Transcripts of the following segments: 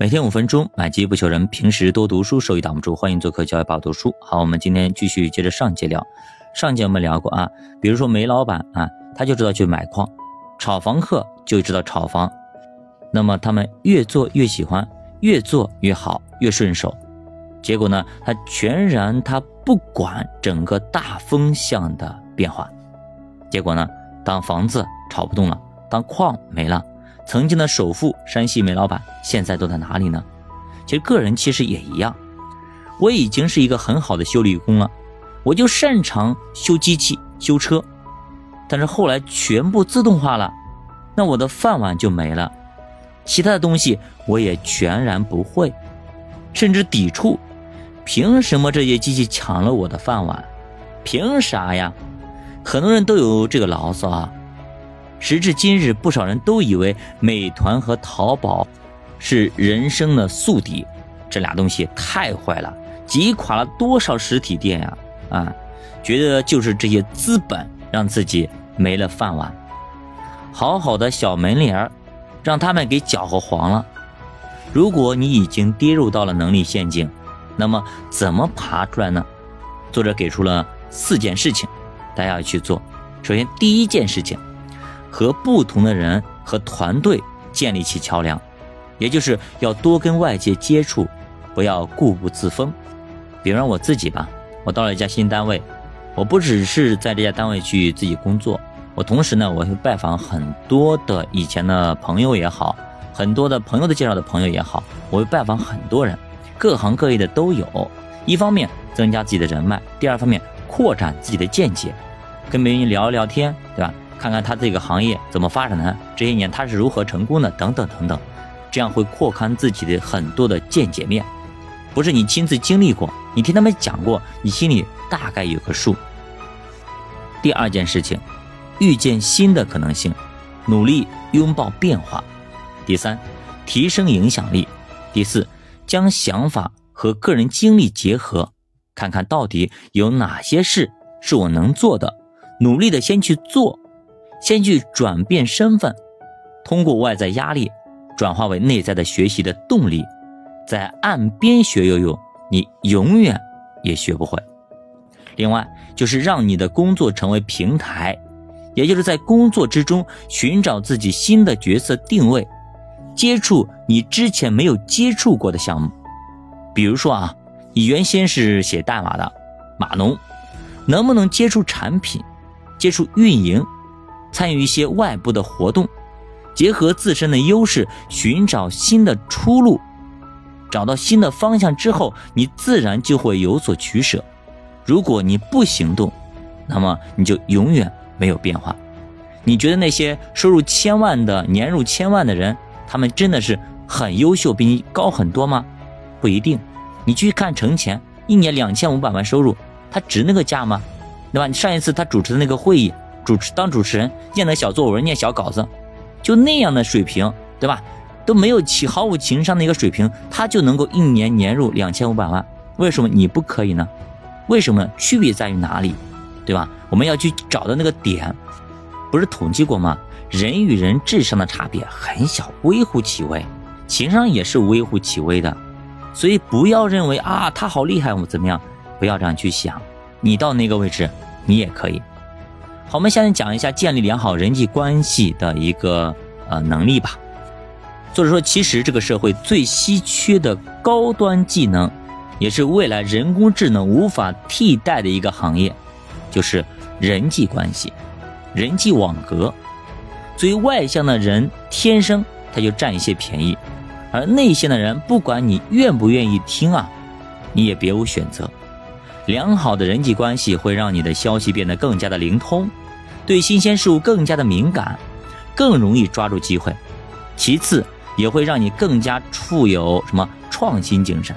每天五分钟，买机不求人。平时多读书，收益挡不住。欢迎做客教育宝读书。好，我们今天继续接着上节聊。上节我们聊过啊，比如说煤老板啊，他就知道去买矿；炒房客就知道炒房。那么他们越做越喜欢，越做越好，越顺手。结果呢，他全然他不管整个大风向的变化。结果呢，当房子炒不动了，当矿没了。曾经的首富山西煤老板现在都在哪里呢？其实个人其实也一样，我已经是一个很好的修理工了，我就擅长修机器、修车，但是后来全部自动化了，那我的饭碗就没了。其他的东西我也全然不会，甚至抵触。凭什么这些机器抢了我的饭碗？凭啥呀？很多人都有这个牢骚啊。时至今日，不少人都以为美团和淘宝是人生的宿敌，这俩东西太坏了，挤垮了多少实体店呀！啊，觉得就是这些资本让自己没了饭碗，好好的小门脸儿，让他们给搅和黄了。如果你已经跌入到了能力陷阱，那么怎么爬出来呢？作者给出了四件事情，大家要去做。首先，第一件事情。和不同的人和团队建立起桥梁，也就是要多跟外界接触，不要固步自封。比方我自己吧，我到了一家新单位，我不只是在这家单位去自己工作，我同时呢，我会拜访很多的以前的朋友也好，很多的朋友的介绍的朋友也好，我会拜访很多人，各行各业的都有。一方面增加自己的人脉，第二方面扩展自己的见解，跟别人聊一聊天，对吧？看看他这个行业怎么发展的，这些年他是如何成功的，等等等等，这样会扩宽自己的很多的见解面。不是你亲自经历过，你听他们讲过，你心里大概有个数。第二件事情，遇见新的可能性，努力拥抱变化。第三，提升影响力。第四，将想法和个人经历结合，看看到底有哪些事是我能做的，努力的先去做。先去转变身份，通过外在压力转化为内在的学习的动力，在岸边学游泳，你永远也学不会。另外，就是让你的工作成为平台，也就是在工作之中寻找自己新的角色定位，接触你之前没有接触过的项目。比如说啊，你原先是写代码的码农，能不能接触产品，接触运营？参与一些外部的活动，结合自身的优势，寻找新的出路，找到新的方向之后，你自然就会有所取舍。如果你不行动，那么你就永远没有变化。你觉得那些收入千万的、年入千万的人，他们真的是很优秀，比你高很多吗？不一定。你去看程前，一年两千五百万收入，他值那个价吗？对吧？你上一次他主持的那个会议。主持当主持人念的小作文念小稿子，就那样的水平，对吧？都没有情毫无情商的一个水平，他就能够一年年入两千五百万，为什么你不可以呢？为什么？区别在于哪里？对吧？我们要去找的那个点，不是统计过吗？人与人智商的差别很小，微乎其微，情商也是微乎其微的，所以不要认为啊他好厉害，我怎么样？不要这样去想，你到那个位置，你也可以。好，我们现在讲一下建立良好人际关系的一个呃能力吧。作者说，其实这个社会最稀缺的高端技能，也是未来人工智能无法替代的一个行业，就是人际关系、人际网格。最外向的人天生他就占一些便宜，而内向的人，不管你愿不愿意听啊，你也别无选择。良好的人际关系会让你的消息变得更加的灵通，对新鲜事物更加的敏感，更容易抓住机会。其次，也会让你更加富有什么创新精神。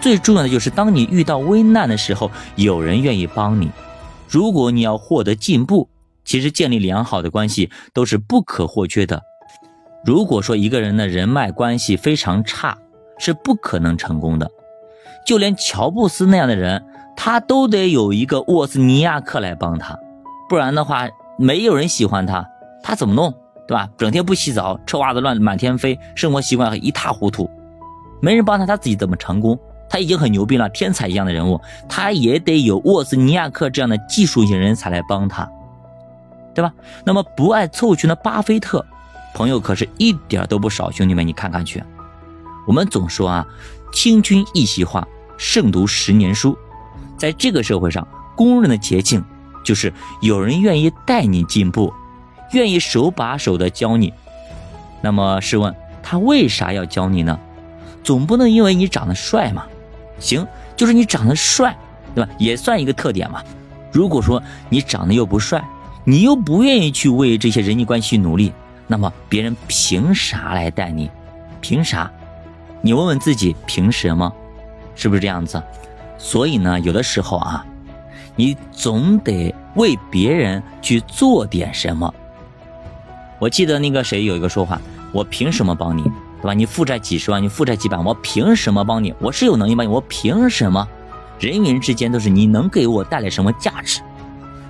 最重要的就是，当你遇到危难的时候，有人愿意帮你。如果你要获得进步，其实建立良好的关系都是不可或缺的。如果说一个人的人脉关系非常差，是不可能成功的。就连乔布斯那样的人，他都得有一个沃兹尼亚克来帮他，不然的话，没有人喜欢他，他怎么弄？对吧？整天不洗澡，臭袜子乱满天飞，生活习惯一塌糊涂，没人帮他，他自己怎么成功？他已经很牛逼了，天才一样的人物，他也得有沃兹尼亚克这样的技术型人才来帮他，对吧？那么不爱凑群的巴菲特，朋友可是一点都不少，兄弟们，你看看去。我们总说啊，听君一席话，胜读十年书。在这个社会上，公认的捷径就是有人愿意带你进步，愿意手把手的教你。那么试问他为啥要教你呢？总不能因为你长得帅嘛？行，就是你长得帅，对吧？也算一个特点嘛。如果说你长得又不帅，你又不愿意去为这些人际关系努力，那么别人凭啥来带你？凭啥？你问问自己，凭什么？是不是这样子？所以呢，有的时候啊，你总得为别人去做点什么。我记得那个谁有一个说话，我凭什么帮你？对吧？你负债几十万，你负债几百万，我凭什么帮你？我是有能力帮你，我凭什么？人与人之间都是你能给我带来什么价值，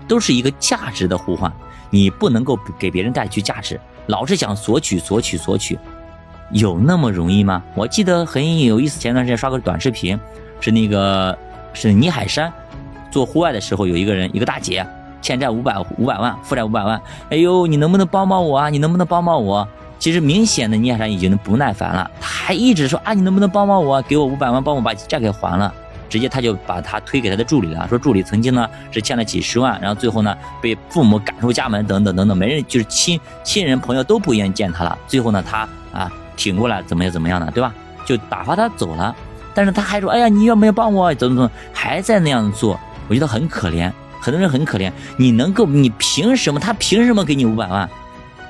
都是一个价值的互换。你不能够给别人带去价值，老是想索取、索取、索取，有那么容易吗？我记得很有意思，前段时间刷个短视频，是那个是倪海山做户外的时候，有一个人，一个大姐欠债五百五百万，负债五百万，哎呦，你能不能帮帮我啊？你能不能帮帮我？其实明显的，倪海山已经不耐烦了，他还一直说啊，你能不能帮帮我，给我五百万，帮我把债给还了。直接他就把他推给他的助理了，说助理曾经呢是欠了几十万，然后最后呢被父母赶出家门，等等等等，没人就是亲亲人朋友都不愿意见他了。最后呢他啊挺过来，怎么样怎么样的，对吧？就打发他走了。但是他还说，哎呀，你要不要帮我？怎么怎么还在那样做？我觉得很可怜，很多人很可怜。你能够，你凭什么？他凭什么给你五百万？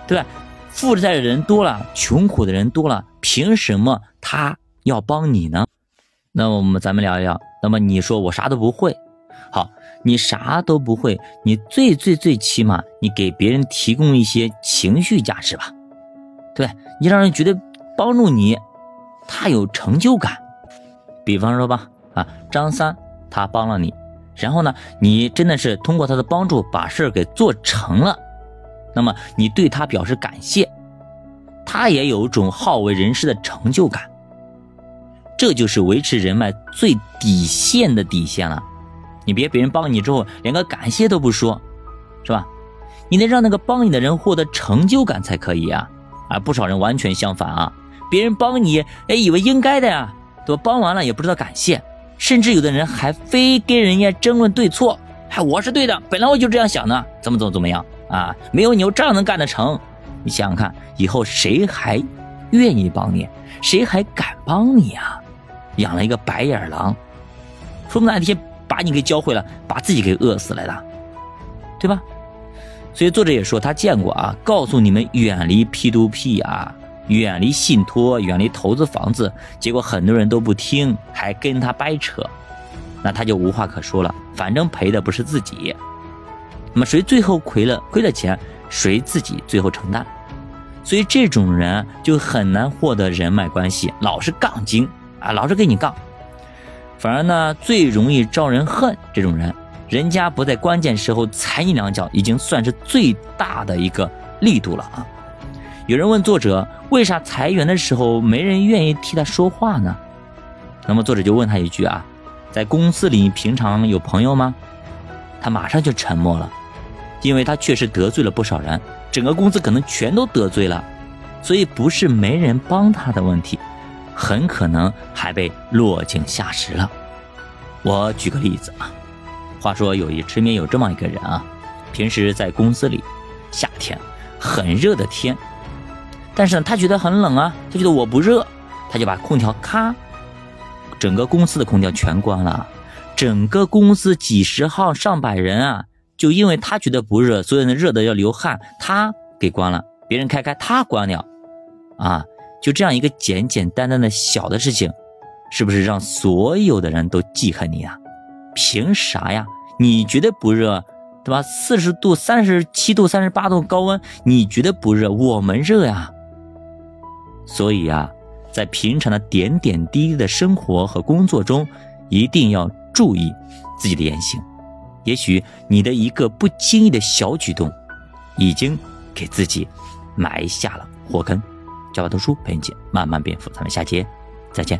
对吧？负债的人多了，穷苦的人多了，凭什么他要帮你呢？那我们咱们聊一聊。那么你说我啥都不会，好，你啥都不会，你最最最起码你给别人提供一些情绪价值吧，对你让人觉得帮助你，他有成就感。比方说吧，啊，张三他帮了你，然后呢，你真的是通过他的帮助把事儿给做成了。那么你对他表示感谢，他也有一种好为人师的成就感。这就是维持人脉最底线的底线了。你别别人帮你之后连个感谢都不说，是吧？你得让那个帮你的人获得成就感才可以啊！啊，不少人完全相反啊，别人帮你，哎，以为应该的呀，对吧？帮完了也不知道感谢，甚至有的人还非跟人家争论对错，还我是对的，本来我就这样想的，怎么怎么怎么样。啊，没有你，我照样能干得成。你想想看，以后谁还愿意帮你？谁还敢帮你啊？养了一个白眼狼，说不定哪天把你给教会了，把自己给饿死了的，对吧？所以作者也说他见过啊，告诉你们远离 P to P 啊，远离信托，远离投资房子，结果很多人都不听，还跟他掰扯，那他就无话可说了。反正赔的不是自己。那么谁最后亏了亏了钱，谁自己最后承担。所以这种人就很难获得人脉关系，老是杠精啊，老是跟你杠。反而呢，最容易招人恨。这种人，人家不在关键时候踩你两脚，已经算是最大的一个力度了啊。有人问作者，为啥裁员的时候没人愿意替他说话呢？那么作者就问他一句啊，在公司里平常有朋友吗？他马上就沉默了。因为他确实得罪了不少人，整个公司可能全都得罪了，所以不是没人帮他的问题，很可能还被落井下石了。我举个例子啊，话说有一身边有这么一个人啊，平时在公司里，夏天很热的天，但是呢他觉得很冷啊，他觉得我不热，他就把空调咔，整个公司的空调全关了，整个公司几十号上百人啊。就因为他觉得不热，所以呢热的要流汗，他给关了，别人开开他关了，啊，就这样一个简简单单的小的事情，是不是让所有的人都记恨你啊？凭啥呀？你觉得不热，对吧？四十度、三十七度、三十八度高温，你觉得不热，我们热呀。所以啊，在平常的点点滴滴的生活和工作中，一定要注意自己的言行。也许你的一个不经意的小举动，已经给自己埋下了祸根。教法读书陪你一起慢慢变富，咱们下期再见。